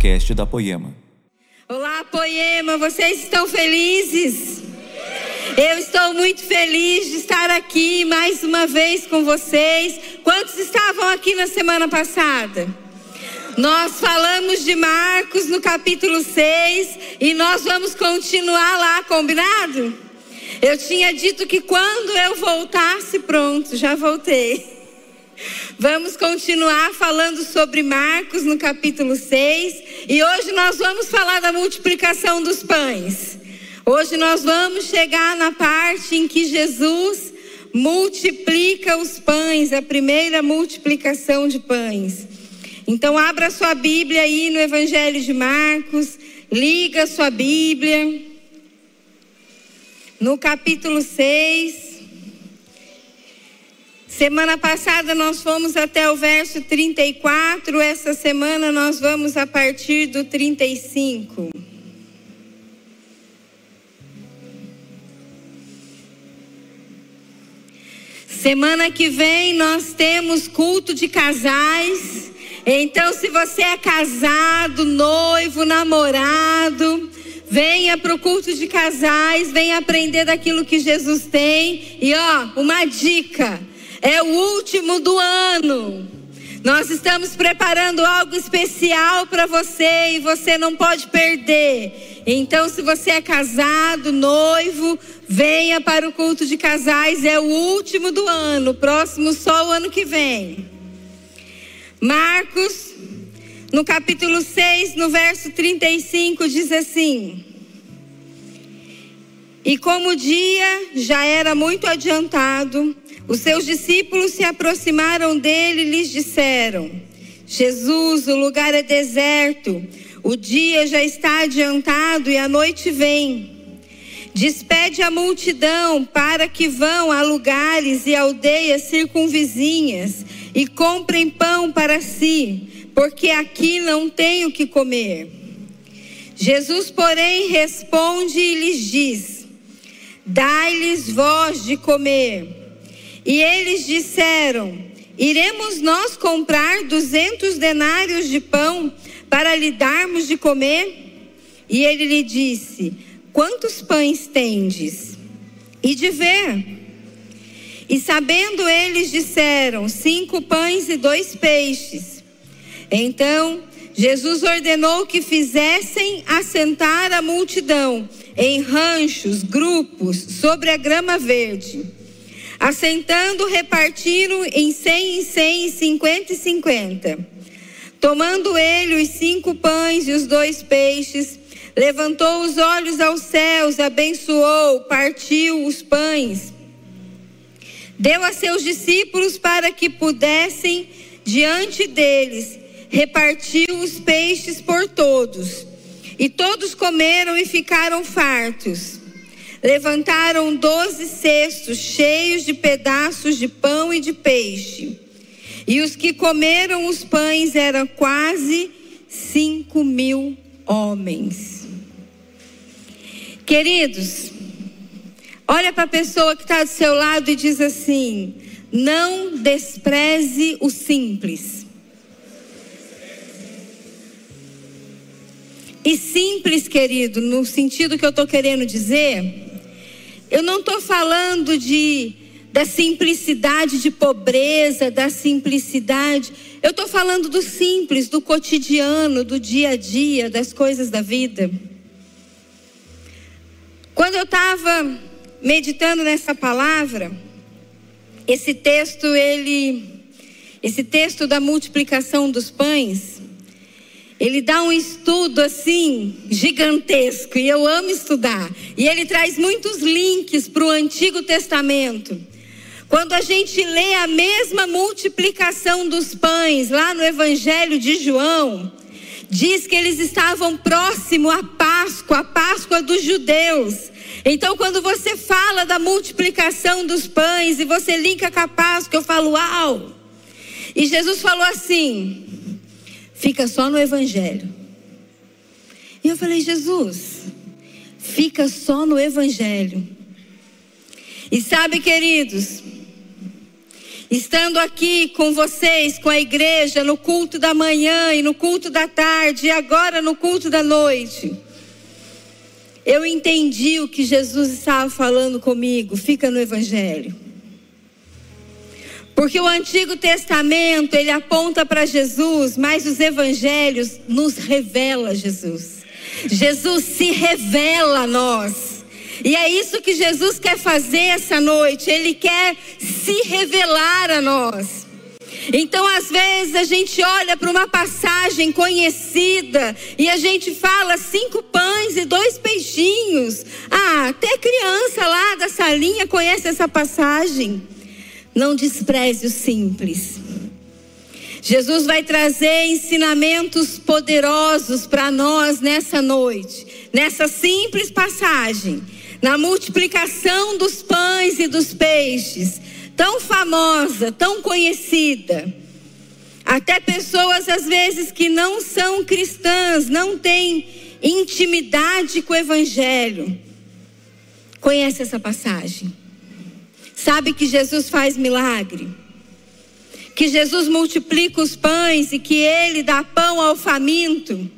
podcast da Poema. Olá, Poema, vocês estão felizes? Eu estou muito feliz de estar aqui mais uma vez com vocês. Quantos estavam aqui na semana passada? Nós falamos de Marcos no capítulo 6 e nós vamos continuar lá, combinado? Eu tinha dito que quando eu voltasse, pronto, já voltei. Vamos continuar falando sobre Marcos no capítulo 6 e hoje nós vamos falar da multiplicação dos pães. Hoje nós vamos chegar na parte em que Jesus multiplica os pães, a primeira multiplicação de pães. Então abra sua Bíblia aí no Evangelho de Marcos, liga sua Bíblia. No capítulo 6, Semana passada nós fomos até o verso 34, essa semana nós vamos a partir do 35. Semana que vem nós temos culto de casais. Então, se você é casado, noivo, namorado, venha para o culto de casais, venha aprender daquilo que Jesus tem. E ó, uma dica: é o último do ano. Nós estamos preparando algo especial para você e você não pode perder. Então, se você é casado, noivo, venha para o culto de casais, é o último do ano, próximo só o ano que vem. Marcos, no capítulo 6, no verso 35, diz assim: E como o dia já era muito adiantado, os seus discípulos se aproximaram dele e lhes disseram: Jesus, o lugar é deserto, o dia já está adiantado e a noite vem. Despede a multidão para que vão a lugares e aldeias circunvizinhas e comprem pão para si, porque aqui não tem o que comer. Jesus, porém, responde e lhes diz: Dai-lhes voz de comer. E eles disseram: Iremos nós comprar duzentos denários de pão para lhe darmos de comer? E ele lhe disse: Quantos pães tendes? E de ver. E sabendo eles disseram: Cinco pães e dois peixes. Então Jesus ordenou que fizessem assentar a multidão em ranchos, grupos, sobre a grama verde. Assentando, repartiram em cem em cem, e cinquenta e cinquenta. Tomando ele os cinco pães e os dois peixes, levantou os olhos aos céus, abençoou, partiu os pães, deu a seus discípulos para que pudessem diante deles, repartiu os peixes por todos. E todos comeram e ficaram fartos. Levantaram doze cestos cheios de pedaços de pão e de peixe. E os que comeram os pães eram quase cinco mil homens. Queridos, olha para a pessoa que está do seu lado e diz assim: não despreze o simples. E simples, querido, no sentido que eu estou querendo dizer, eu não estou falando de da simplicidade de pobreza, da simplicidade. Eu estou falando do simples, do cotidiano, do dia a dia, das coisas da vida. Quando eu estava meditando nessa palavra, esse texto, ele, esse texto da multiplicação dos pães, ele dá um estudo assim gigantesco e eu amo estudar. E ele traz muitos links para o Antigo Testamento. Quando a gente lê a mesma multiplicação dos pães lá no Evangelho de João, diz que eles estavam próximo à Páscoa, a Páscoa dos judeus. Então, quando você fala da multiplicação dos pães e você linka com a Páscoa, eu falo, uau! E Jesus falou assim: fica só no Evangelho. E eu falei, Jesus, fica só no Evangelho. E sabe, queridos, estando aqui com vocês, com a igreja, no culto da manhã e no culto da tarde, e agora no culto da noite, eu entendi o que Jesus estava falando comigo. Fica no Evangelho. Porque o Antigo Testamento, ele aponta para Jesus, mas os evangelhos nos revela Jesus. Jesus se revela a nós. E é isso que Jesus quer fazer essa noite. Ele quer se revelar a nós. Então, às vezes, a gente olha para uma passagem conhecida e a gente fala cinco pães e dois peixinhos. Ah, até criança lá da salinha conhece essa passagem. Não despreze o simples. Jesus vai trazer ensinamentos poderosos para nós nessa noite, nessa simples passagem na multiplicação dos pães e dos peixes, tão famosa, tão conhecida. Até pessoas às vezes que não são cristãs, não têm intimidade com o evangelho. Conhece essa passagem? Sabe que Jesus faz milagre? Que Jesus multiplica os pães e que ele dá pão ao faminto.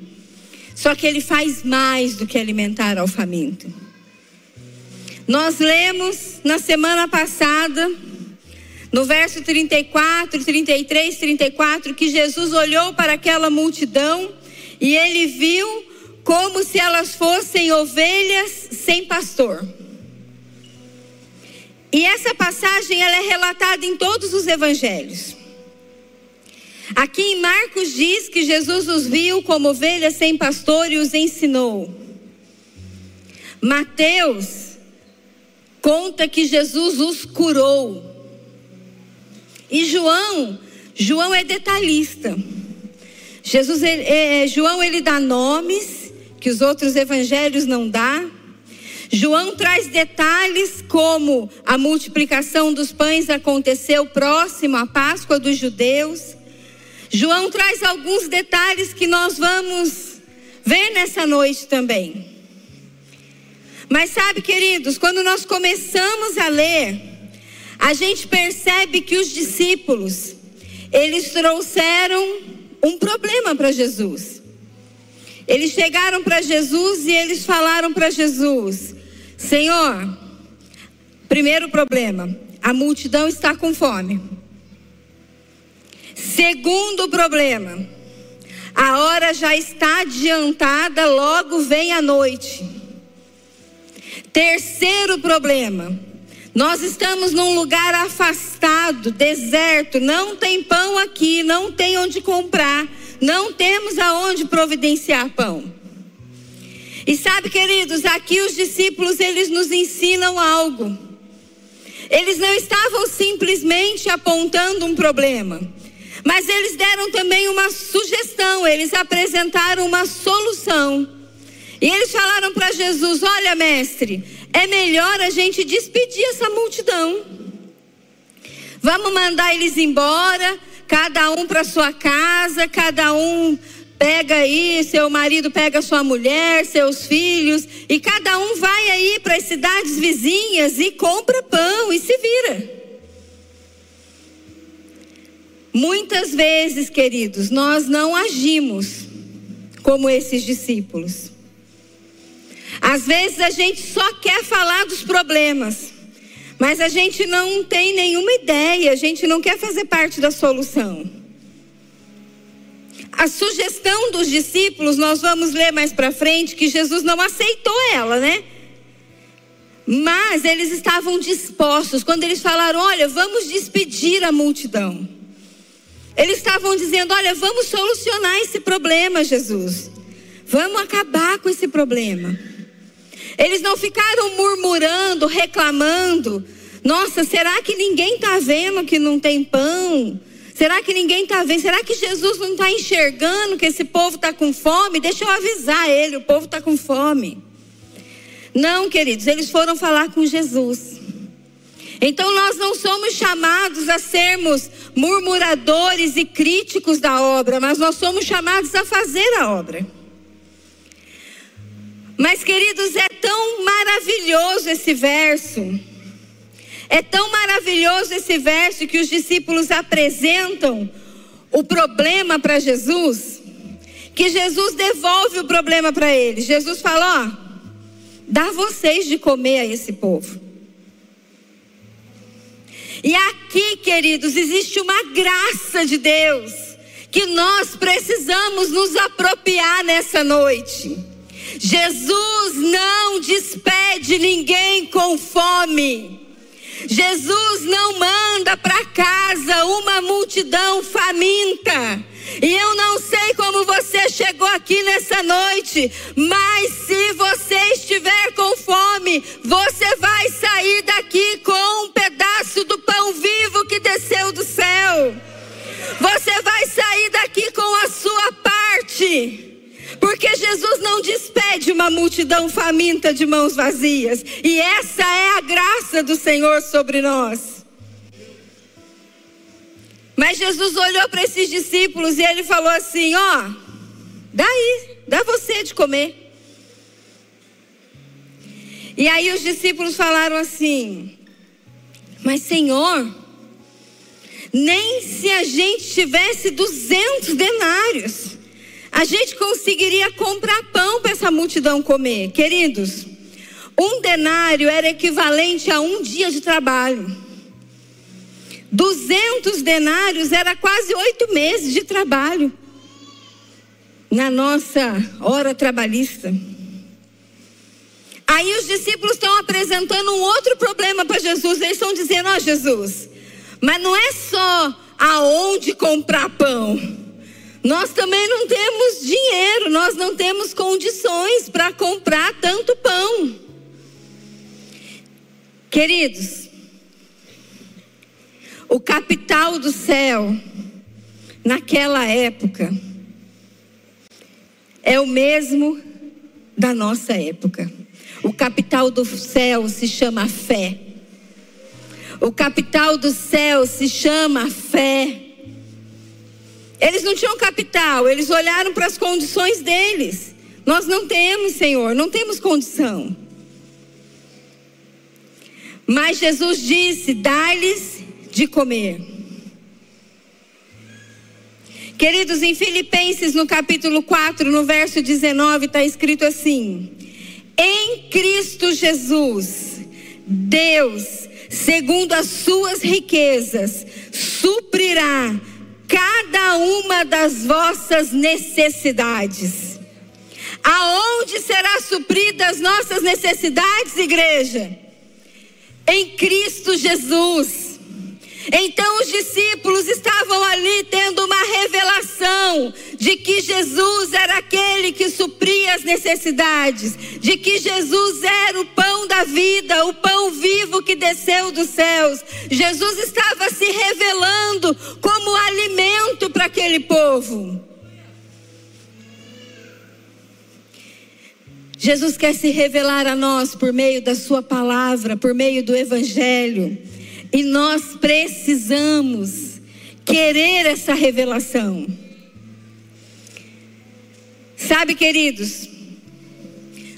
Só que ele faz mais do que alimentar ao faminto. Nós lemos na semana passada, no verso 34, 33, 34, que Jesus olhou para aquela multidão e ele viu como se elas fossem ovelhas sem pastor. E essa passagem ela é relatada em todos os evangelhos. Aqui em Marcos diz que Jesus os viu como ovelhas sem pastor e os ensinou. Mateus conta que Jesus os curou. E João, João é detalhista. Jesus, ele, é, João ele dá nomes que os outros evangelhos não dá. João traz detalhes como a multiplicação dos pães aconteceu próximo à Páscoa dos judeus. João traz alguns detalhes que nós vamos ver nessa noite também. Mas sabe, queridos, quando nós começamos a ler, a gente percebe que os discípulos, eles trouxeram um problema para Jesus. Eles chegaram para Jesus e eles falaram para Jesus: Senhor, primeiro problema, a multidão está com fome. Segundo problema, a hora já está adiantada, logo vem a noite. Terceiro problema. Nós estamos num lugar afastado, deserto, não tem pão aqui, não tem onde comprar, não temos aonde providenciar pão. E sabe, queridos, aqui os discípulos eles nos ensinam algo. Eles não estavam simplesmente apontando um problema, mas eles deram também uma sugestão, eles apresentaram uma solução. E eles falaram para Jesus: Olha, mestre, é melhor a gente despedir essa multidão. Vamos mandar eles embora, cada um para sua casa, cada um pega aí, seu marido pega sua mulher, seus filhos, e cada um vai aí para as cidades vizinhas e compra pão e se vira. Muitas vezes, queridos, nós não agimos como esses discípulos. Às vezes a gente só quer falar dos problemas, mas a gente não tem nenhuma ideia, a gente não quer fazer parte da solução. A sugestão dos discípulos, nós vamos ler mais para frente, que Jesus não aceitou ela, né? Mas eles estavam dispostos, quando eles falaram: Olha, vamos despedir a multidão. Eles estavam dizendo: Olha, vamos solucionar esse problema, Jesus. Vamos acabar com esse problema. Eles não ficaram murmurando, reclamando. Nossa, será que ninguém está vendo que não tem pão? Será que ninguém está vendo? Será que Jesus não está enxergando que esse povo está com fome? Deixa eu avisar ele: o povo está com fome. Não, queridos, eles foram falar com Jesus. Então nós não somos chamados a sermos murmuradores e críticos da obra, mas nós somos chamados a fazer a obra. Mas, queridos, é tão maravilhoso esse verso. É tão maravilhoso esse verso que os discípulos apresentam o problema para Jesus, que Jesus devolve o problema para eles. Jesus fala: Ó, dá vocês de comer a esse povo. E aqui, queridos, existe uma graça de Deus que nós precisamos nos apropriar nessa noite. Jesus não despede ninguém com fome. Jesus não manda para casa uma multidão faminta. E eu não sei como você chegou aqui nessa noite, mas se você estiver com fome, você vai sair daqui com um pedaço do pão vivo que desceu do céu. Você vai sair daqui com a sua parte. Porque Jesus não despede uma multidão faminta de mãos vazias. E essa é a graça do Senhor sobre nós. Mas Jesus olhou para esses discípulos e ele falou assim: Ó, daí, dá você de comer. E aí os discípulos falaram assim: Mas Senhor, nem se a gente tivesse 200 denários, a gente conseguiria comprar pão para essa multidão comer. Queridos, um denário era equivalente a um dia de trabalho. 200 denários era quase oito meses de trabalho na nossa hora trabalhista. Aí os discípulos estão apresentando um outro problema para Jesus. Eles estão dizendo: Ó oh, Jesus, mas não é só aonde comprar pão. Nós também não temos dinheiro, nós não temos condições para comprar tanto pão. Queridos, o capital do céu, naquela época, é o mesmo da nossa época. O capital do céu se chama fé. O capital do céu se chama fé. Eles não tinham capital, eles olharam para as condições deles. Nós não temos, Senhor, não temos condição. Mas Jesus disse: dá-lhes de comer. Queridos, em Filipenses, no capítulo 4, no verso 19, está escrito assim: Em Cristo Jesus, Deus segundo as suas riquezas, suprirá cada uma das vossas necessidades. Aonde será suprida as nossas necessidades, igreja? Em Cristo Jesus. Então os discípulos estavam ali tendo uma revelação de que Jesus era aquele que supria as necessidades, de que Jesus era o pão da vida, o pão vivo que desceu dos céus. Jesus estava se revelando como alimento para aquele povo. Jesus quer se revelar a nós por meio da Sua palavra, por meio do Evangelho. E nós precisamos querer essa revelação. Sabe, queridos,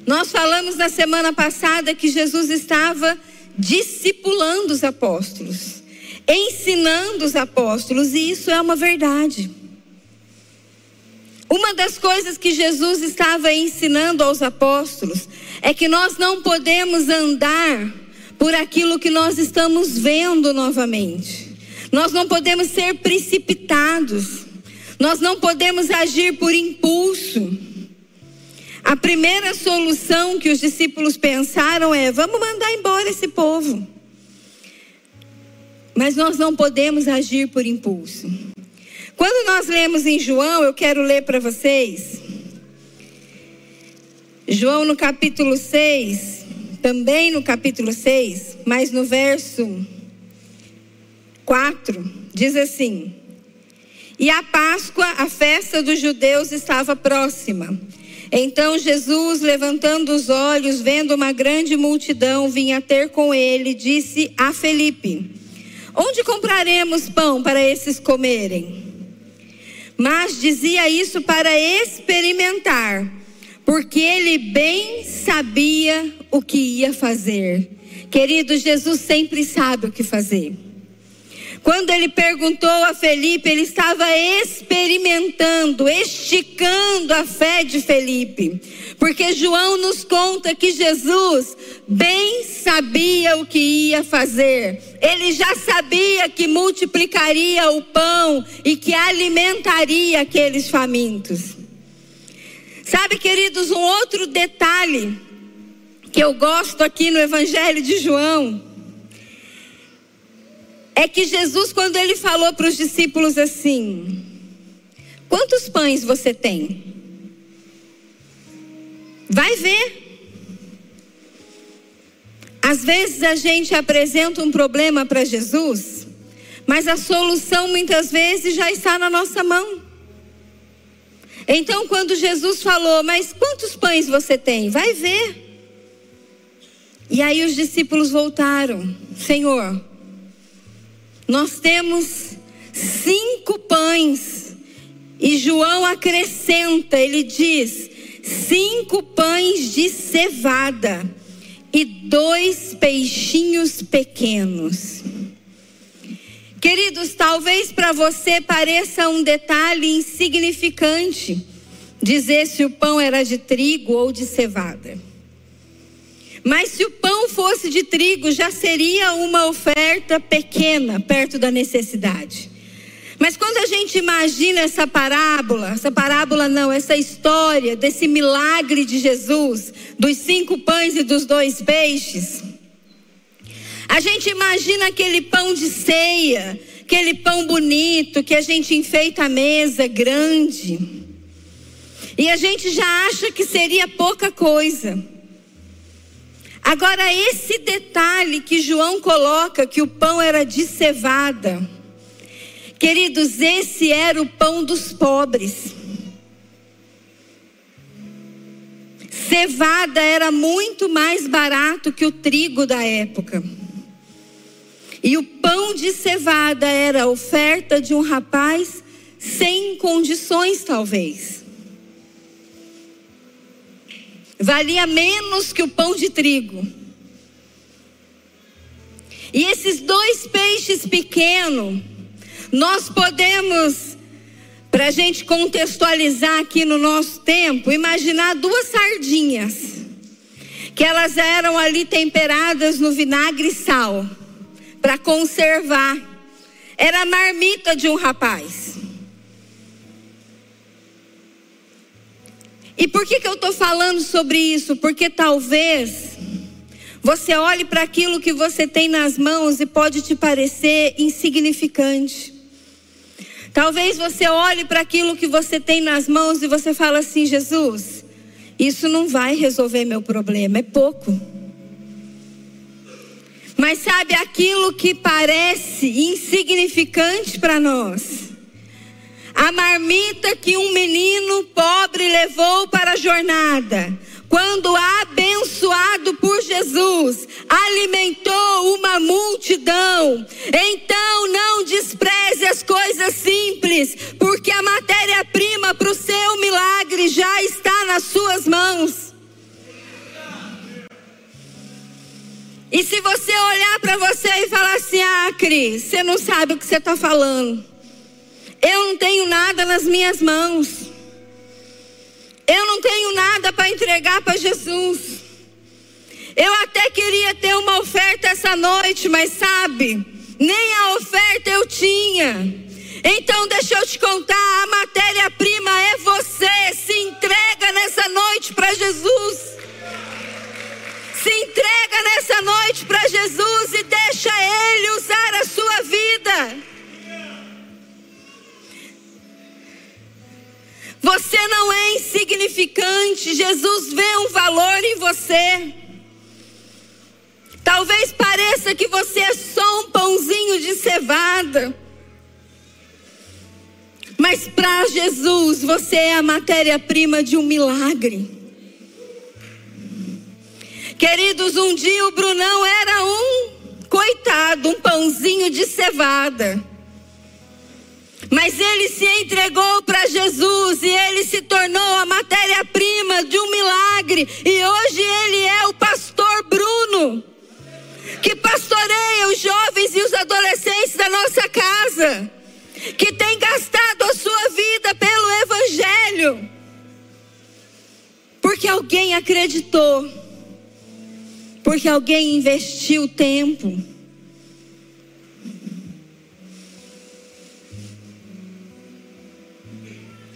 nós falamos na semana passada que Jesus estava discipulando os apóstolos, ensinando os apóstolos, e isso é uma verdade. Uma das coisas que Jesus estava ensinando aos apóstolos é que nós não podemos andar por aquilo que nós estamos vendo novamente. Nós não podemos ser precipitados. Nós não podemos agir por impulso. A primeira solução que os discípulos pensaram é: vamos mandar embora esse povo. Mas nós não podemos agir por impulso. Quando nós lemos em João, eu quero ler para vocês. João no capítulo 6, também no capítulo 6, mas no verso 4, diz assim: E a Páscoa, a festa dos judeus, estava próxima. Então Jesus, levantando os olhos, vendo uma grande multidão, vinha ter com ele, disse a Felipe: Onde compraremos pão para esses comerem? Mas dizia isso para experimentar porque ele bem sabia o que ia fazer. Querido, Jesus sempre sabe o que fazer. Quando ele perguntou a Felipe, ele estava experimentando, esticando a fé de Felipe. Porque João nos conta que Jesus bem sabia o que ia fazer. Ele já sabia que multiplicaria o pão e que alimentaria aqueles famintos. Sabe, queridos, um outro detalhe que eu gosto aqui no Evangelho de João é que Jesus, quando ele falou para os discípulos assim: Quantos pães você tem? Vai ver. Às vezes a gente apresenta um problema para Jesus, mas a solução muitas vezes já está na nossa mão. Então, quando Jesus falou, mas quantos pães você tem? Vai ver. E aí os discípulos voltaram: Senhor, nós temos cinco pães. E João acrescenta, ele diz: cinco pães de cevada e dois peixinhos pequenos. Queridos, talvez para você pareça um detalhe insignificante dizer se o pão era de trigo ou de cevada. Mas se o pão fosse de trigo, já seria uma oferta pequena, perto da necessidade. Mas quando a gente imagina essa parábola, essa parábola não, essa história desse milagre de Jesus, dos cinco pães e dos dois peixes, a gente imagina aquele pão de ceia, aquele pão bonito que a gente enfeita a mesa grande. E a gente já acha que seria pouca coisa. Agora, esse detalhe que João coloca, que o pão era de cevada, queridos, esse era o pão dos pobres. Cevada era muito mais barato que o trigo da época. E o pão de cevada era a oferta de um rapaz sem condições, talvez valia menos que o pão de trigo. E esses dois peixes pequenos, nós podemos, para a gente contextualizar aqui no nosso tempo, imaginar duas sardinhas, que elas eram ali temperadas no vinagre e sal, para conservar. Era a marmita de um rapaz. E por que, que eu estou falando sobre isso? Porque talvez você olhe para aquilo que você tem nas mãos e pode te parecer insignificante. Talvez você olhe para aquilo que você tem nas mãos e você fala assim: Jesus, isso não vai resolver meu problema, é pouco. Mas sabe aquilo que parece insignificante para nós? A marmita que um menino pobre levou para a jornada, quando abençoado por Jesus, alimentou uma multidão. Então não despreze as coisas simples, porque a matéria-prima para o seu milagre já está nas suas mãos. E se você olhar para você e falar assim, ah, Cris, você não sabe o que você está falando. Eu não tenho nada nas minhas mãos. Eu não tenho nada para entregar para Jesus. Eu até queria ter uma oferta essa noite, mas sabe, nem a oferta eu tinha. Então deixa eu te contar, a matéria-prima é você. Se entrega nessa noite para Jesus. Entrega nessa noite para Jesus e deixa Ele usar a sua vida. Você não é insignificante. Jesus vê um valor em você. Talvez pareça que você é só um pãozinho de cevada. Mas para Jesus, você é a matéria-prima de um milagre. Queridos, um dia o Brunão era um coitado, um pãozinho de cevada. Mas ele se entregou para Jesus e ele se tornou a matéria-prima de um milagre. E hoje ele é o pastor Bruno, que pastoreia os jovens e os adolescentes da nossa casa, que tem gastado a sua vida pelo Evangelho, porque alguém acreditou porque alguém investiu tempo.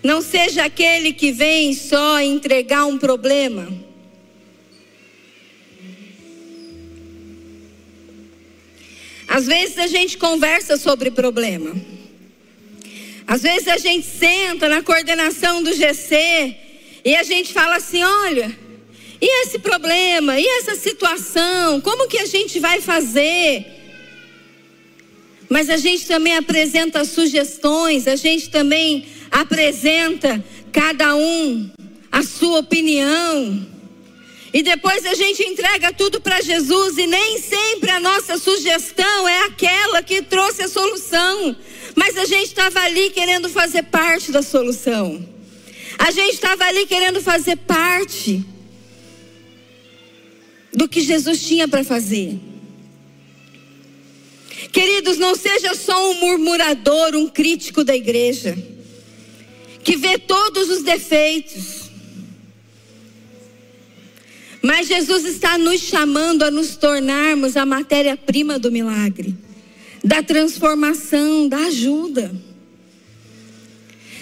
Não seja aquele que vem só entregar um problema. Às vezes a gente conversa sobre problema. Às vezes a gente senta na coordenação do GC e a gente fala assim: olha, e esse problema, e essa situação, como que a gente vai fazer? Mas a gente também apresenta sugestões, a gente também apresenta cada um a sua opinião. E depois a gente entrega tudo para Jesus e nem sempre a nossa sugestão é aquela que trouxe a solução. Mas a gente estava ali querendo fazer parte da solução. A gente estava ali querendo fazer parte do que Jesus tinha para fazer. Queridos, não seja só um murmurador, um crítico da igreja que vê todos os defeitos. Mas Jesus está nos chamando a nos tornarmos a matéria-prima do milagre, da transformação, da ajuda.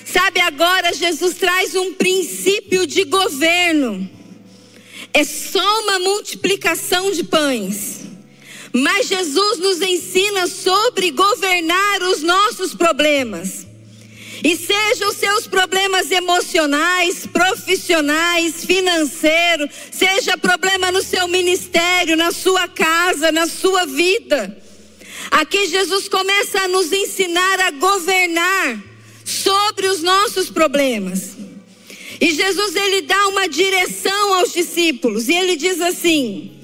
Sabe, agora Jesus traz um princípio de governo. É só uma multiplicação de pães. Mas Jesus nos ensina sobre governar os nossos problemas. E sejam seus problemas emocionais, profissionais, financeiros, seja problema no seu ministério, na sua casa, na sua vida. Aqui Jesus começa a nos ensinar a governar sobre os nossos problemas. E Jesus ele dá uma direção aos discípulos e ele diz assim: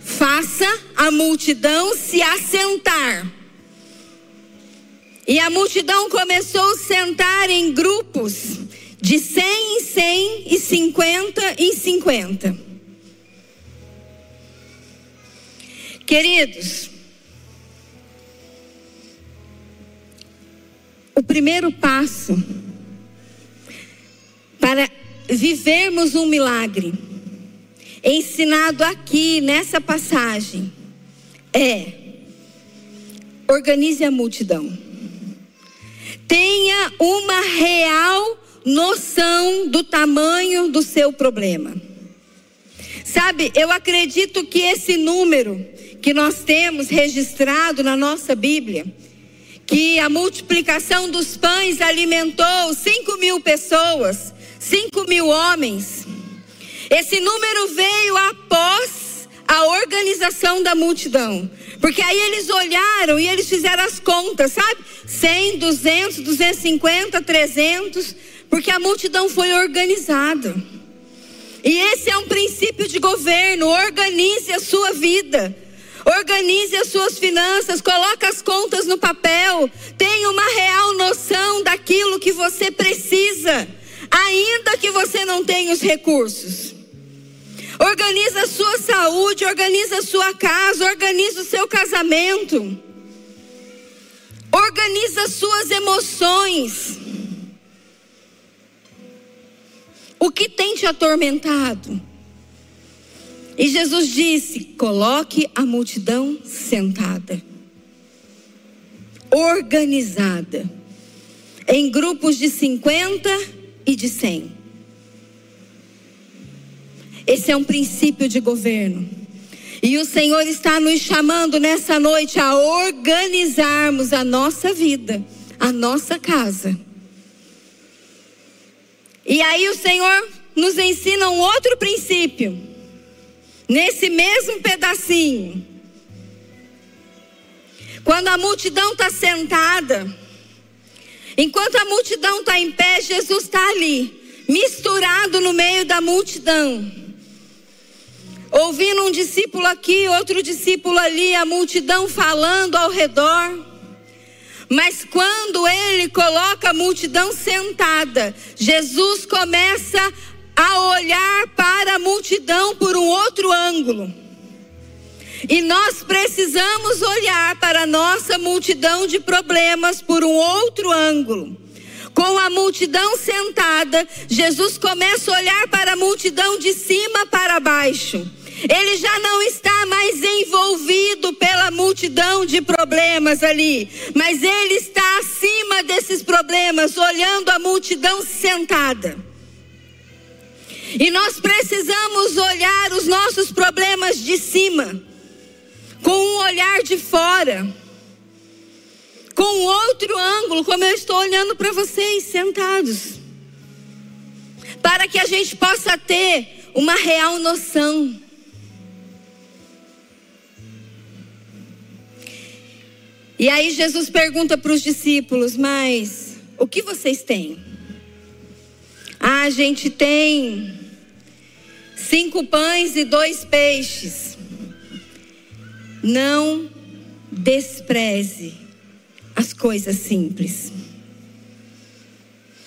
faça a multidão se assentar e a multidão começou a sentar em grupos de cem em cem e cinquenta em cinquenta. Queridos, o primeiro passo para vivermos um milagre, ensinado aqui nessa passagem, é organize a multidão tenha uma real noção do tamanho do seu problema. Sabe, eu acredito que esse número que nós temos registrado na nossa Bíblia, que a multiplicação dos pães alimentou 5 mil pessoas, 5 mil homens, esse número veio após a organização da multidão. Porque aí eles olharam e eles fizeram as contas, sabe? 100, 200, 250, 300, porque a multidão foi organizada. E esse é um princípio de governo. Organize a sua vida. Organize as suas finanças, coloque as contas no papel, tenha uma real noção daquilo que você precisa, ainda que você não tenha os recursos. Organiza a sua saúde, organiza a sua casa, organiza o seu casamento. Organiza as suas emoções. O que tem te atormentado? E Jesus disse: coloque a multidão sentada, organizada, em grupos de 50 e de 100. Esse é um princípio de governo. E o Senhor está nos chamando nessa noite a organizarmos a nossa vida, a nossa casa. E aí o Senhor nos ensina um outro princípio, nesse mesmo pedacinho. Quando a multidão está sentada, enquanto a multidão está em pé, Jesus está ali, misturado no meio da multidão ouvindo um discípulo aqui, outro discípulo ali, a multidão falando ao redor. Mas quando ele coloca a multidão sentada, Jesus começa a olhar para a multidão por um outro ângulo. E nós precisamos olhar para a nossa multidão de problemas por um outro ângulo. Com a multidão sentada, Jesus começa a olhar para a multidão de cima para baixo. Ele já não está mais envolvido pela multidão de problemas ali, mas ele está acima desses problemas, olhando a multidão sentada. E nós precisamos olhar os nossos problemas de cima, com um olhar de fora, com outro ângulo, como eu estou olhando para vocês sentados, para que a gente possa ter uma real noção E aí Jesus pergunta para os discípulos: Mas o que vocês têm? Ah, a gente tem cinco pães e dois peixes. Não despreze as coisas simples.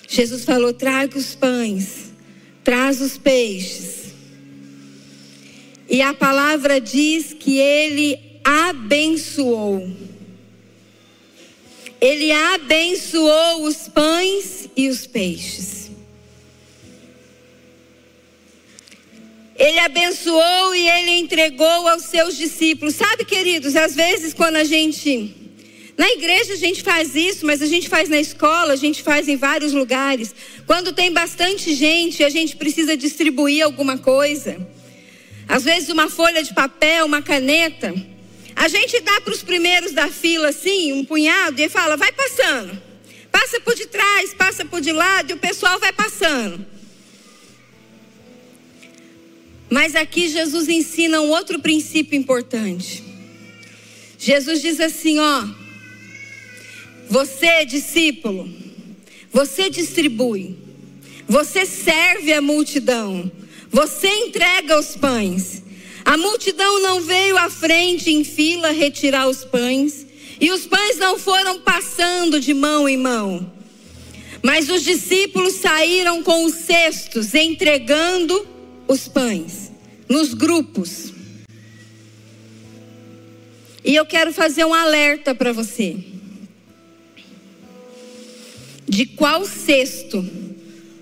Jesus falou: traga os pães, traz os peixes. E a palavra diz que ele abençoou ele abençoou os pães e os peixes. Ele abençoou e ele entregou aos seus discípulos. Sabe, queridos, às vezes quando a gente. Na igreja a gente faz isso, mas a gente faz na escola, a gente faz em vários lugares. Quando tem bastante gente, a gente precisa distribuir alguma coisa. Às vezes uma folha de papel, uma caneta. A gente dá para os primeiros da fila assim, um punhado, e fala, vai passando. Passa por de trás, passa por de lado, e o pessoal vai passando. Mas aqui Jesus ensina um outro princípio importante. Jesus diz assim, ó: Você, discípulo, você distribui. Você serve a multidão. Você entrega os pães. A multidão não veio à frente em fila retirar os pães, e os pães não foram passando de mão em mão. Mas os discípulos saíram com os cestos, entregando os pães, nos grupos. E eu quero fazer um alerta para você. De qual cesto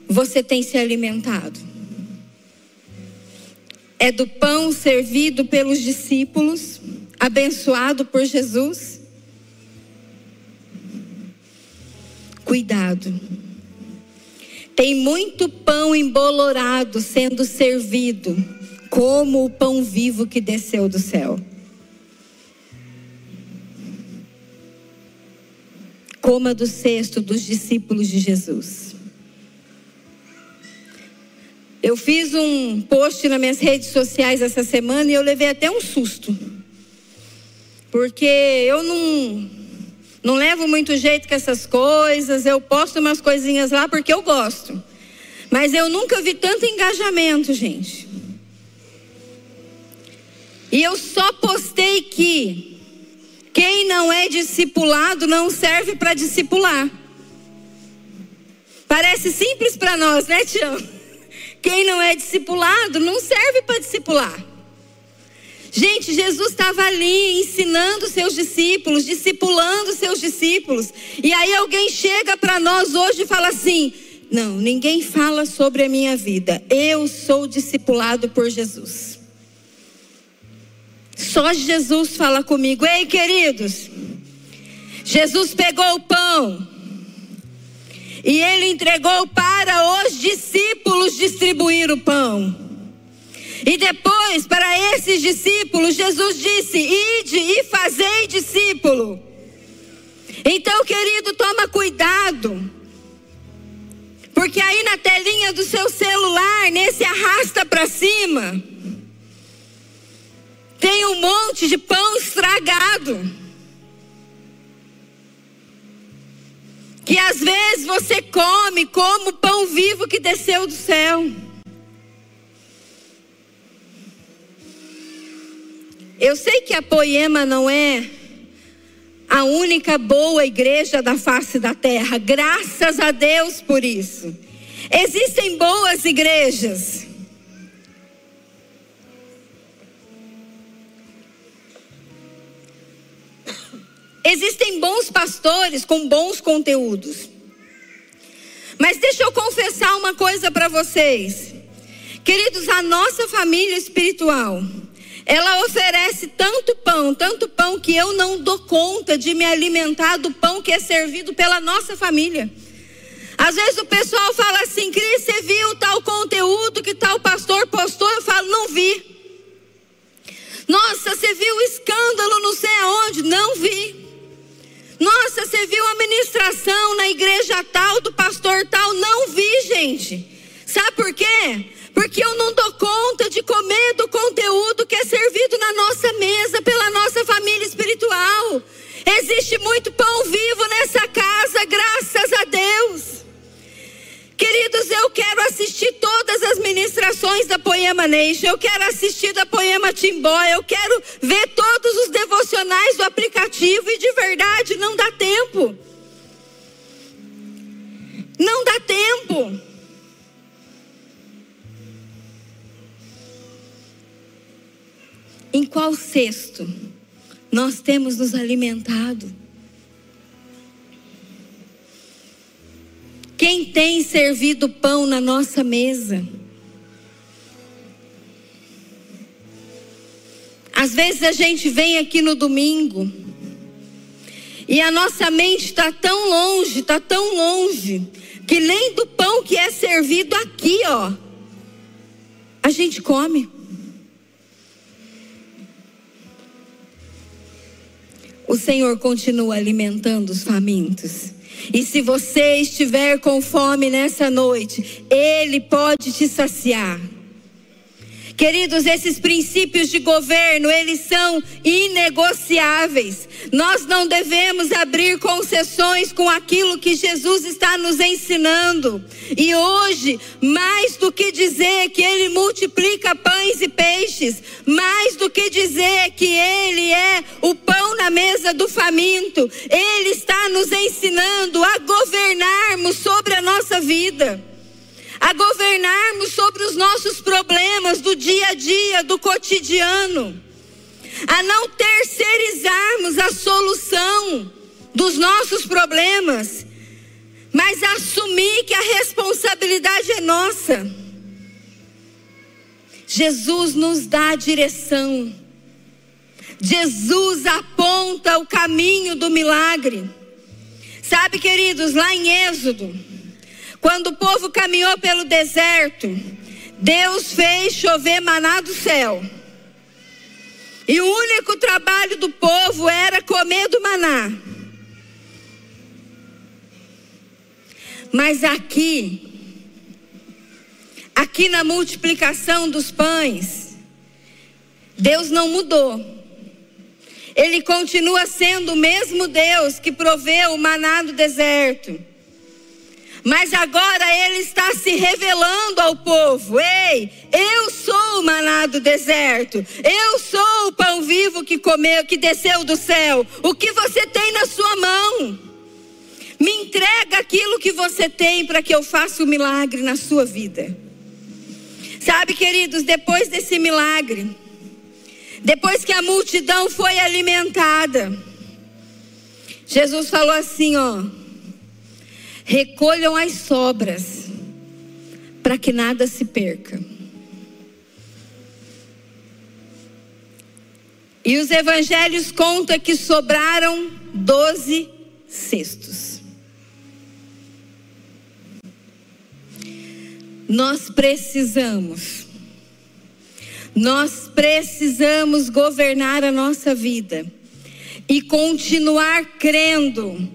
você tem se alimentado? é do pão servido pelos discípulos, abençoado por Jesus? Cuidado. Tem muito pão embolorado sendo servido, como o pão vivo que desceu do céu. Coma do cesto dos discípulos de Jesus. Eu fiz um post nas minhas redes sociais essa semana e eu levei até um susto. Porque eu não, não levo muito jeito com essas coisas, eu posto umas coisinhas lá porque eu gosto. Mas eu nunca vi tanto engajamento, gente. E eu só postei que quem não é discipulado não serve para discipular. Parece simples para nós, né, Tião? Quem não é discipulado não serve para discipular. Gente, Jesus estava ali ensinando seus discípulos, discipulando seus discípulos. E aí alguém chega para nós hoje e fala assim: Não, ninguém fala sobre a minha vida. Eu sou discipulado por Jesus. Só Jesus fala comigo. Ei, queridos. Jesus pegou o pão e ele entregou para os discípulos distribuir o pão. E depois, para esses discípulos, Jesus disse: Ide e fazei discípulo. Então, querido, toma cuidado. Porque aí na telinha do seu celular, nesse arrasta para cima, tem um monte de pão estragado. que às vezes você come como pão vivo que desceu do céu. Eu sei que a Poema não é a única boa igreja da face da terra, graças a Deus por isso. Existem boas igrejas. Existem bons pastores com bons conteúdos. Mas deixa eu confessar uma coisa para vocês. Queridos, a nossa família espiritual, ela oferece tanto pão, tanto pão que eu não dou conta de me alimentar do pão que é servido pela nossa família. Às vezes o pessoal fala assim, Cris, você viu tal conteúdo que tal pastor postou? Eu falo, não vi. Nossa, você viu o escândalo não sei aonde? Não vi. Nossa, você viu a ministração na igreja tal, do pastor tal? Não vi, gente. Sabe por quê? Porque eu não dou conta de comer do conteúdo que é servido na nossa mesa pela nossa família espiritual. Existe muito pão vivo nessa casa, graças a Deus. Queridos, eu quero assistir todas as ministrações da Poema Nation, eu quero assistir da Poema Timbó, eu quero ver todos os devocionais do aplicativo e de verdade não dá tempo. Não dá tempo. Em qual cesto nós temos nos alimentado? Quem tem servido pão na nossa mesa? Às vezes a gente vem aqui no domingo e a nossa mente está tão longe, está tão longe, que nem do pão que é servido aqui, ó, a gente come. O Senhor continua alimentando os famintos. E se você estiver com fome nessa noite, Ele pode te saciar. Queridos, esses princípios de governo, eles são inegociáveis. Nós não devemos abrir concessões com aquilo que Jesus está nos ensinando. E hoje, mais do que dizer que ele multiplica pães e peixes, mais do que dizer que ele é o pão na mesa do faminto, ele está nos ensinando a governarmos sobre a nossa vida a governarmos sobre os nossos problemas do dia a dia, do cotidiano, a não terceirizarmos a solução dos nossos problemas, mas assumir que a responsabilidade é nossa. Jesus nos dá a direção. Jesus aponta o caminho do milagre. Sabe, queridos, lá em Êxodo, quando o povo caminhou pelo deserto, Deus fez chover maná do céu. E o único trabalho do povo era comer do maná. Mas aqui, aqui na multiplicação dos pães, Deus não mudou. Ele continua sendo o mesmo Deus que proveu o maná do deserto. Mas agora ele está se revelando ao povo: Ei, eu sou o maná do deserto. Eu sou o pão vivo que comeu, que desceu do céu. O que você tem na sua mão? Me entrega aquilo que você tem para que eu faça o milagre na sua vida. Sabe, queridos, depois desse milagre, depois que a multidão foi alimentada, Jesus falou assim, ó: Recolham as sobras, para que nada se perca. E os evangelhos contam que sobraram doze cestos. Nós precisamos, nós precisamos governar a nossa vida e continuar crendo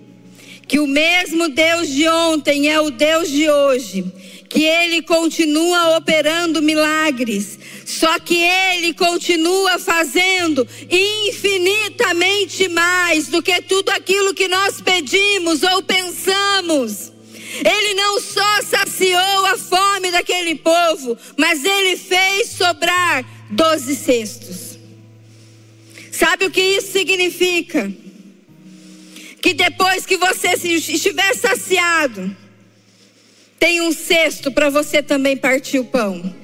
que o mesmo Deus de ontem é o Deus de hoje, que Ele continua operando milagres, só que Ele continua fazendo infinitamente mais do que tudo aquilo que nós pedimos ou pensamos. Ele não só saciou a fome daquele povo, mas ele fez sobrar doze cestos. Sabe o que isso significa? Que depois que você estiver saciado, tem um cesto para você também partir o pão.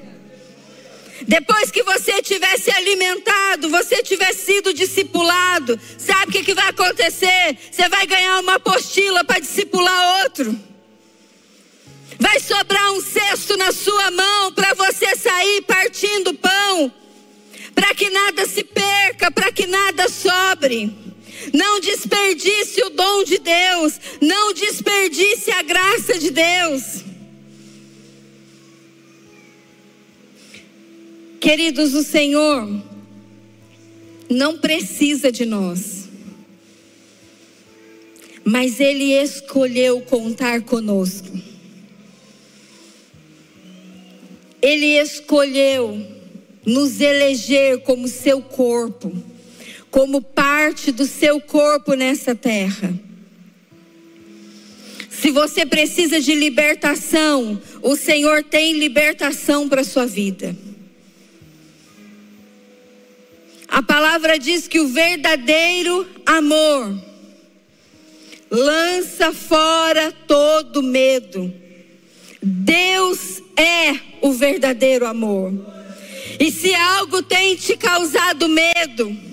Depois que você tiver se alimentado, você tiver sido discipulado, sabe o que, que vai acontecer? Você vai ganhar uma apostila para discipular outro. vai sobrar um cesto na sua mão para você sair partindo pão, para que nada se perca, para que nada sobre. Não desperdice o dom de Deus, não desperdice a graça de Deus. Queridos, o Senhor não precisa de nós, mas Ele escolheu contar conosco. Ele escolheu nos eleger como seu corpo, como parte do seu corpo nessa terra. Se você precisa de libertação, o Senhor tem libertação para a sua vida. A palavra diz que o verdadeiro amor lança fora todo medo. Deus é o verdadeiro amor. E se algo tem te causado medo,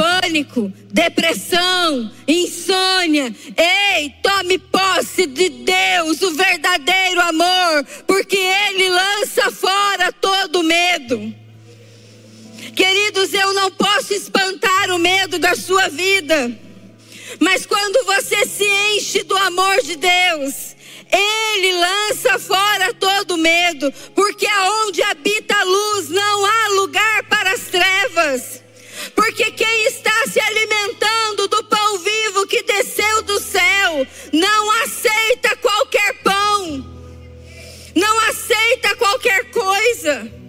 pânico, depressão, insônia, ei, tome posse de Deus, o verdadeiro amor, porque Ele lança fora todo medo. Queridos, eu não posso espantar o medo da sua vida. Mas quando você se enche do amor de Deus, Ele lança fora todo medo, porque aonde habita a luz não há lugar para as trevas. Porque quem está se alimentando do pão vivo que desceu do céu, não aceita qualquer pão, não aceita qualquer coisa.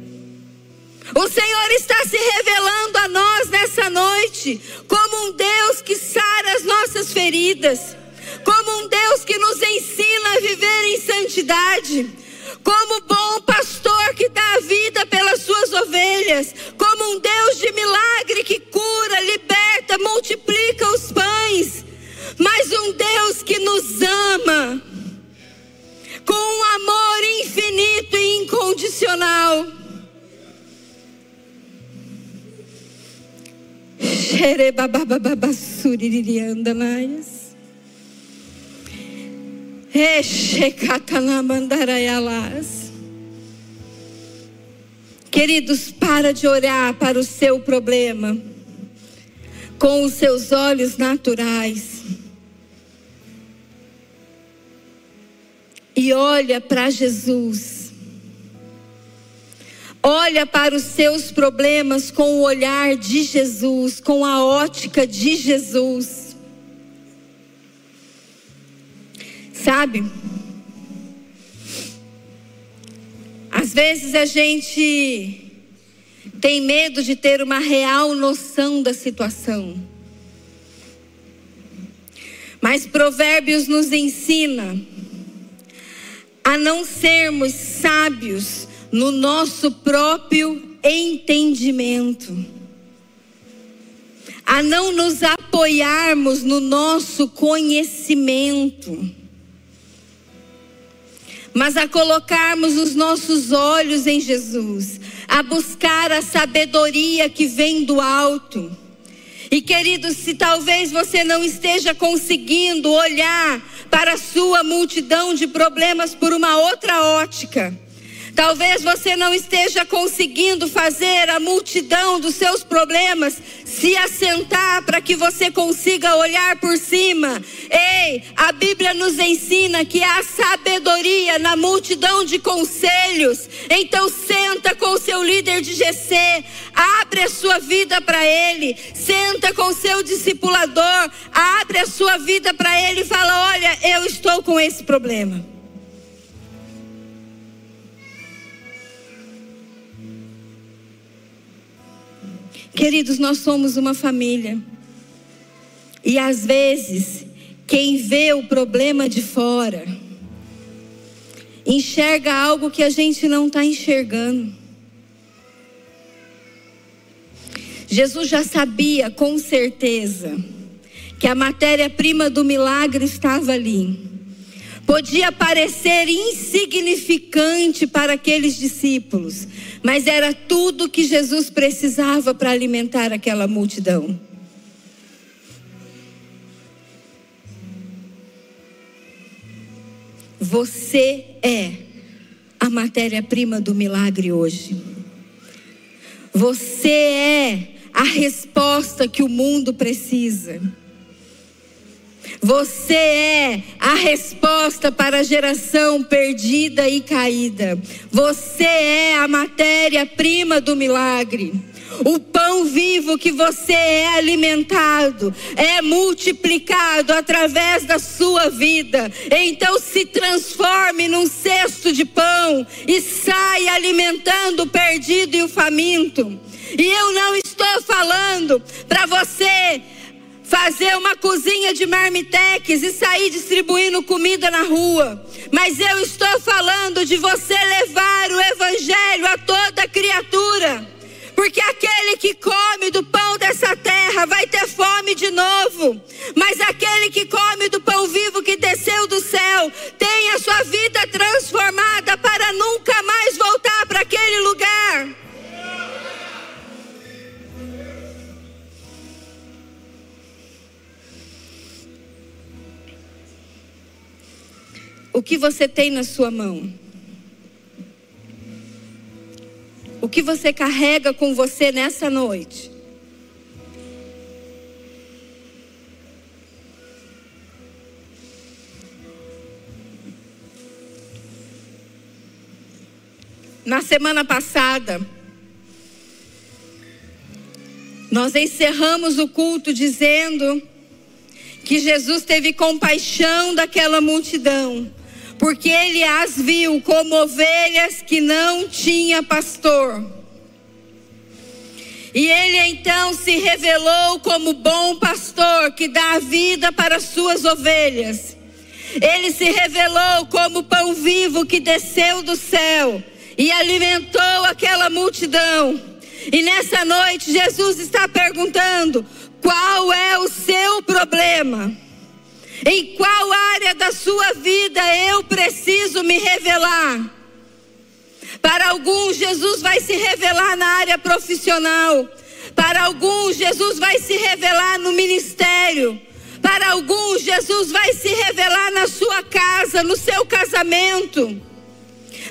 O Senhor está se revelando a nós nessa noite como um Deus que sara as nossas feridas, como um Deus que nos ensina a viver em santidade, como bom pastor que dá a vida suas ovelhas, como um Deus de milagre que cura, liberta, multiplica os pães, mas um Deus que nos ama com um amor infinito e incondicional. Xerebababasuririandanaias. Execatalamandaraialas. Queridos, para de olhar para o seu problema com os seus olhos naturais. E olha para Jesus Olha para os seus problemas com o olhar de Jesus, com a ótica de Jesus. Sabe? Às vezes a gente tem medo de ter uma real noção da situação. Mas Provérbios nos ensina a não sermos sábios no nosso próprio entendimento, a não nos apoiarmos no nosso conhecimento, mas a colocarmos os nossos olhos em Jesus, a buscar a sabedoria que vem do alto. E queridos, se talvez você não esteja conseguindo olhar para a sua multidão de problemas por uma outra ótica, Talvez você não esteja conseguindo fazer a multidão dos seus problemas se assentar para que você consiga olhar por cima. Ei, a Bíblia nos ensina que há sabedoria na multidão de conselhos. Então senta com o seu líder de GC, abre a sua vida para ele, senta com o seu discipulador, abre a sua vida para ele e fala: "Olha, eu estou com esse problema". Queridos, nós somos uma família. E às vezes, quem vê o problema de fora, enxerga algo que a gente não está enxergando. Jesus já sabia com certeza que a matéria-prima do milagre estava ali. Podia parecer insignificante para aqueles discípulos, mas era tudo que Jesus precisava para alimentar aquela multidão. Você é a matéria-prima do milagre hoje. Você é a resposta que o mundo precisa. Você é a resposta para a geração perdida e caída. Você é a matéria-prima do milagre. O pão vivo que você é alimentado é multiplicado através da sua vida. Então se transforme num cesto de pão e saia alimentando o perdido e o faminto. E eu não estou falando para você fazer uma cozinha de marmitex e sair distribuindo comida na rua. Mas eu estou falando de você levar o evangelho a toda criatura. Porque aquele que come do pão dessa terra vai ter fome de novo. Mas aquele que come do pão vivo que desceu do céu tem a sua vida transformada para nunca O que você tem na sua mão? O que você carrega com você nessa noite? Na semana passada, nós encerramos o culto dizendo que Jesus teve compaixão daquela multidão porque ele as viu como ovelhas que não tinha pastor. E ele então se revelou como bom pastor que dá a vida para as suas ovelhas. Ele se revelou como pão vivo que desceu do céu e alimentou aquela multidão. E nessa noite Jesus está perguntando: qual é o seu problema? Em qual área da sua vida eu preciso me revelar? Para alguns, Jesus vai se revelar na área profissional. Para alguns, Jesus vai se revelar no ministério. Para alguns, Jesus vai se revelar na sua casa, no seu casamento.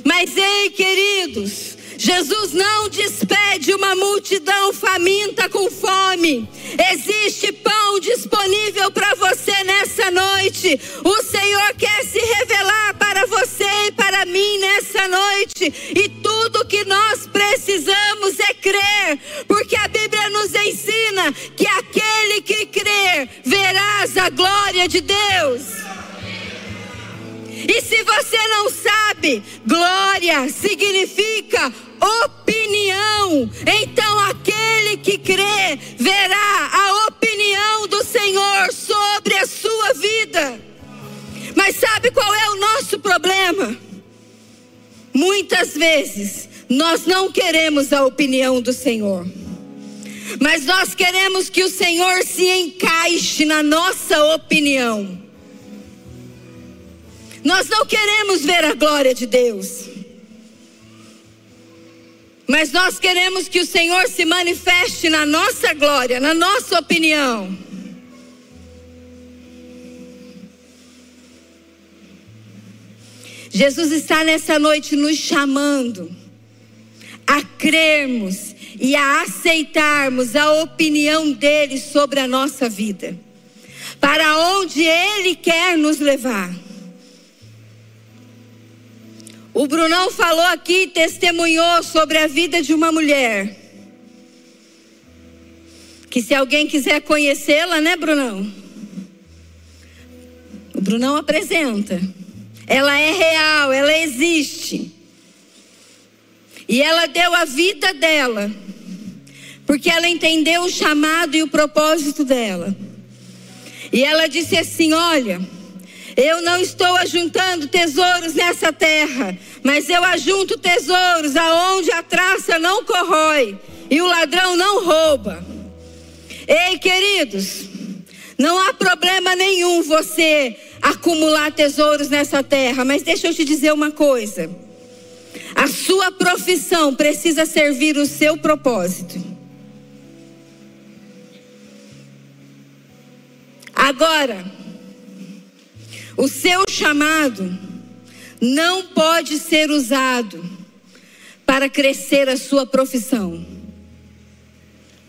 Mas ei, queridos, Jesus não despede uma multidão faminta com fome. Existe pão disponível para você nessa noite. O Senhor quer se revelar para você e para mim nessa noite. E tudo que nós precisamos é crer, porque a Bíblia nos ensina que aquele que crer verás a glória de Deus. E se você não sabe, glória significa opinião. Então aquele que crê verá a opinião do Senhor sobre a sua vida. Mas sabe qual é o nosso problema? Muitas vezes nós não queremos a opinião do Senhor. Mas nós queremos que o Senhor se encaixe na nossa opinião. Nós não queremos ver a glória de Deus. Mas nós queremos que o Senhor se manifeste na nossa glória, na nossa opinião. Jesus está nessa noite nos chamando a crermos e a aceitarmos a opinião dele sobre a nossa vida, para onde ele quer nos levar. O Brunão falou aqui, testemunhou sobre a vida de uma mulher. Que se alguém quiser conhecê-la, né, Brunão? O Brunão apresenta. Ela é real, ela existe. E ela deu a vida dela, porque ela entendeu o chamado e o propósito dela. E ela disse assim: Olha. Eu não estou ajuntando tesouros nessa terra, mas eu ajunto tesouros aonde a traça não corrói e o ladrão não rouba. Ei, queridos, não há problema nenhum você acumular tesouros nessa terra, mas deixa eu te dizer uma coisa. A sua profissão precisa servir o seu propósito. Agora, o seu chamado não pode ser usado para crescer a sua profissão.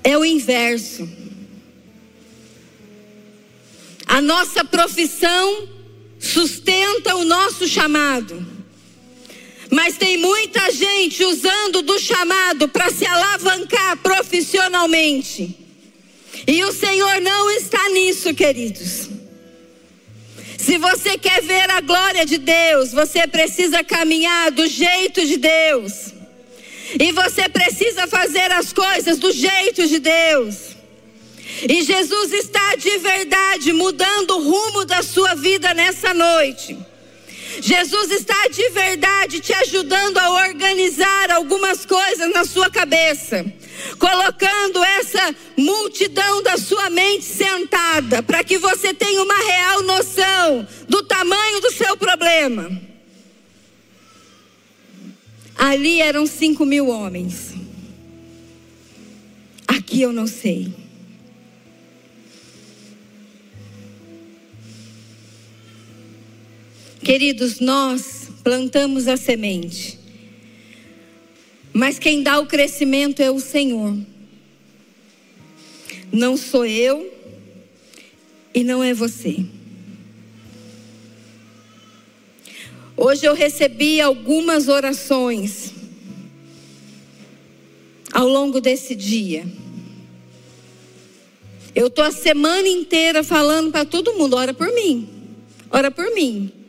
É o inverso. A nossa profissão sustenta o nosso chamado. Mas tem muita gente usando do chamado para se alavancar profissionalmente. E o Senhor não está nisso, queridos. Se você quer ver a glória de Deus, você precisa caminhar do jeito de Deus. E você precisa fazer as coisas do jeito de Deus. E Jesus está de verdade mudando o rumo da sua vida nessa noite. Jesus está de verdade te ajudando a organizar algumas coisas na sua cabeça, colocando essa multidão da sua mente sentada, para que você tenha uma real noção do tamanho do seu problema. Ali eram cinco mil homens. Aqui eu não sei. Queridos, nós plantamos a semente, mas quem dá o crescimento é o Senhor. Não sou eu e não é você. Hoje eu recebi algumas orações ao longo desse dia. Eu estou a semana inteira falando para todo mundo: ora por mim, ora por mim.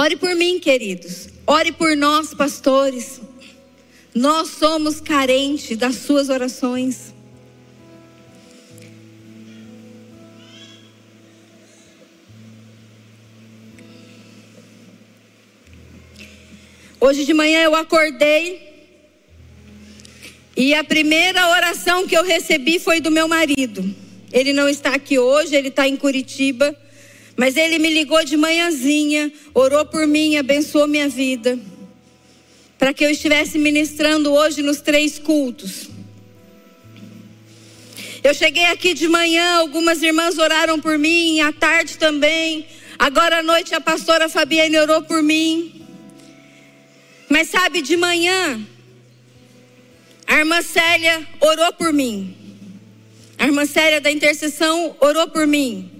Ore por mim, queridos. Ore por nós, pastores. Nós somos carentes das suas orações. Hoje de manhã eu acordei e a primeira oração que eu recebi foi do meu marido. Ele não está aqui hoje, ele está em Curitiba. Mas ele me ligou de manhãzinha, orou por mim, abençoou minha vida. Para que eu estivesse ministrando hoje nos três cultos. Eu cheguei aqui de manhã, algumas irmãs oraram por mim, à tarde também. Agora à noite a pastora Fabiane orou por mim. Mas sabe, de manhã, a irmã Célia orou por mim. A irmã Célia da intercessão orou por mim.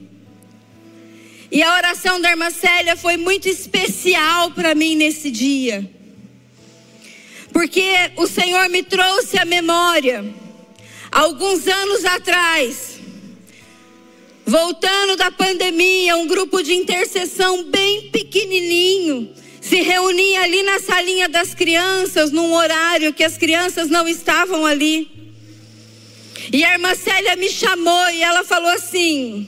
E a oração da irmã Célia foi muito especial para mim nesse dia. Porque o Senhor me trouxe à memória, alguns anos atrás, voltando da pandemia, um grupo de intercessão bem pequenininho se reunia ali na salinha das crianças, num horário que as crianças não estavam ali. E a irmã Célia me chamou e ela falou assim: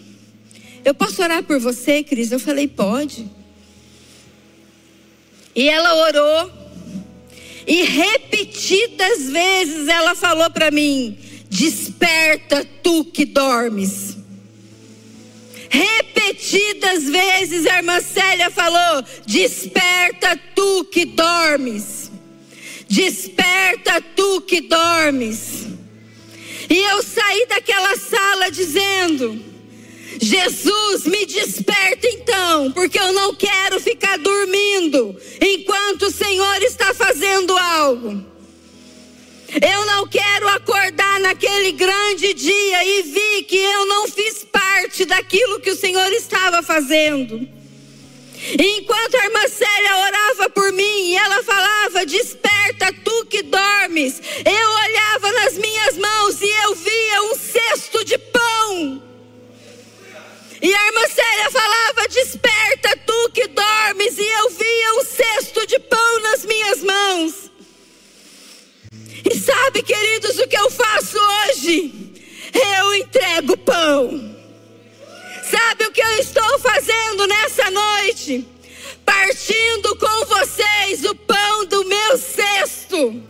eu posso orar por você, Cris? Eu falei: Pode. E ela orou. E repetidas vezes ela falou para mim: Desperta tu que dormes. Repetidas vezes a irmã Célia falou: Desperta tu que dormes. Desperta tu que dormes. E eu saí daquela sala dizendo: Jesus, me desperta então, porque eu não quero ficar dormindo enquanto o Senhor está fazendo algo. Eu não quero acordar naquele grande dia e vi que eu não fiz parte daquilo que o Senhor estava fazendo. Enquanto a irmã Célia orava por mim e ela falava: Desperta tu que dormes, eu olhava nas minhas mãos e eu via um cesto de pão. E a irmã Célia falava: Desperta tu que dormes. E eu via um cesto de pão nas minhas mãos. E sabe, queridos, o que eu faço hoje? Eu entrego pão. Sabe o que eu estou fazendo nessa noite? Partindo com vocês o pão do meu cesto.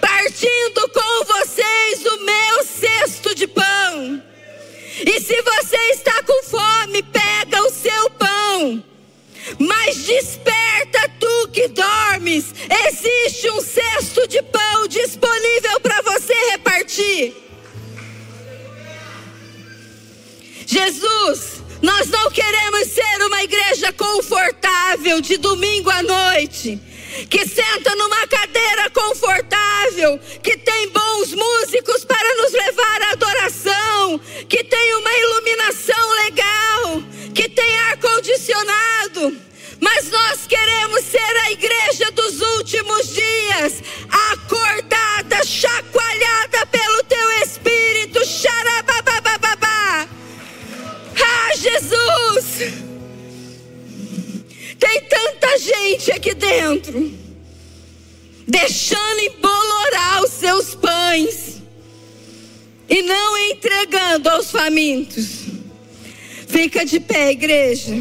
Partindo com vocês o meu cesto de pão. E se você está desperta tu que dormes. Existe um cesto de pão disponível para você repartir. Jesus, nós não queremos ser uma igreja confortável de domingo à noite, que senta numa cadeira confortável, que tem bons músicos para nos levar à adoração, que tem uma iluminação legal, que tem ar dos últimos dias, acordada, chacoalhada pelo teu espírito. Xarababababá. Ah, Jesus! Tem tanta gente aqui dentro, deixando embolorar os seus pães e não entregando aos famintos. Fica de pé, igreja.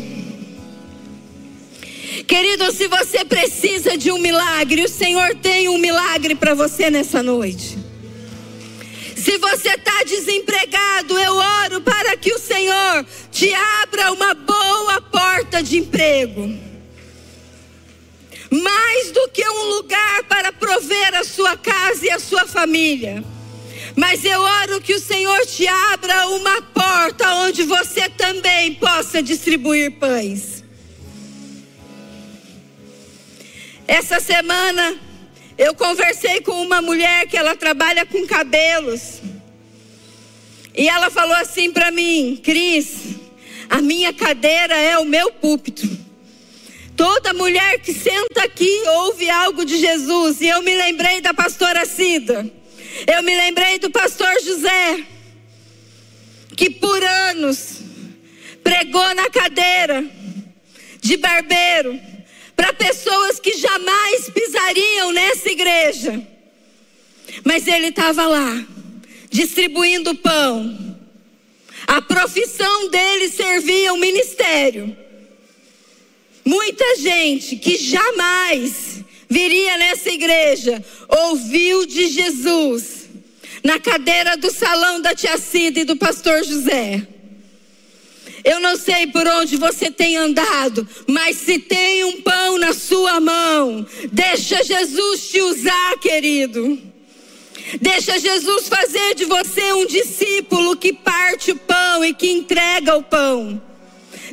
Querido, se você precisa de um milagre, o Senhor tem um milagre para você nessa noite. Se você está desempregado, eu oro para que o Senhor te abra uma boa porta de emprego. Mais do que um lugar para prover a sua casa e a sua família. Mas eu oro que o Senhor te abra uma porta onde você também possa distribuir pães. Essa semana eu conversei com uma mulher que ela trabalha com cabelos. E ela falou assim para mim, Cris, a minha cadeira é o meu púlpito. Toda mulher que senta aqui ouve algo de Jesus. E eu me lembrei da pastora Cida. Eu me lembrei do pastor José, que por anos pregou na cadeira de barbeiro para pessoas que jamais pisariam nessa igreja. Mas ele estava lá, distribuindo pão. A profissão dele servia o ministério. Muita gente que jamais viria nessa igreja ouviu de Jesus na cadeira do salão da tia Cida e do pastor José. Eu não sei por onde você tem andado, mas se tem um pão na sua mão, deixa Jesus te usar, querido. Deixa Jesus fazer de você um discípulo que parte o pão e que entrega o pão.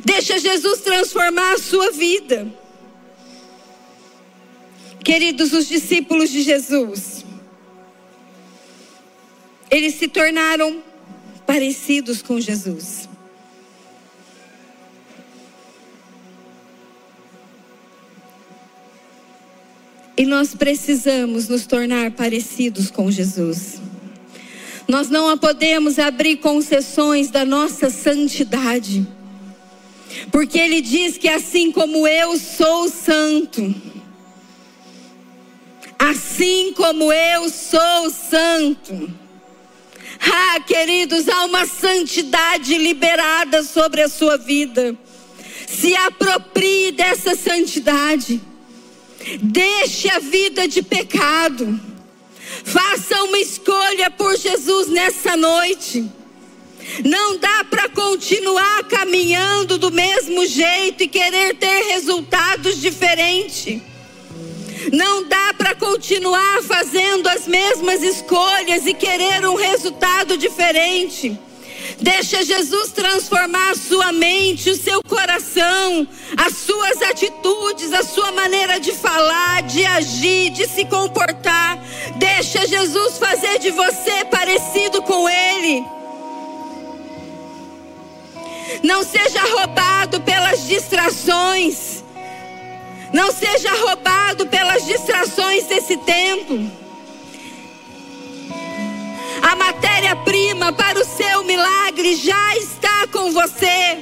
Deixa Jesus transformar a sua vida. Queridos, os discípulos de Jesus, eles se tornaram parecidos com Jesus. E nós precisamos nos tornar parecidos com Jesus. Nós não podemos abrir concessões da nossa santidade. Porque ele diz que assim como eu sou santo, assim como eu sou santo. Ah, queridos, há uma santidade liberada sobre a sua vida. Se aproprie dessa santidade. Deixe a vida de pecado. Faça uma escolha por Jesus nessa noite. Não dá para continuar caminhando do mesmo jeito e querer ter resultados diferentes. Não dá para continuar fazendo as mesmas escolhas e querer um resultado diferente. Deixa Jesus transformar a sua mente, o seu coração, as suas atitudes, a sua maneira de falar, de agir, de se comportar. Deixa Jesus fazer de você parecido com Ele. Não seja roubado pelas distrações. Não seja roubado pelas distrações desse tempo. A matéria-prima para o seu milagre já está com você.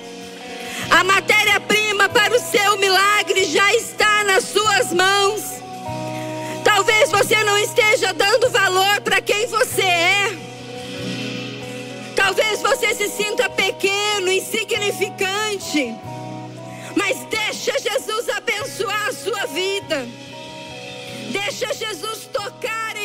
A matéria-prima para o seu milagre já está nas suas mãos. Talvez você não esteja dando valor para quem você é. Talvez você se sinta pequeno, insignificante. Mas deixa Jesus abençoar a sua vida. Deixa Jesus tocar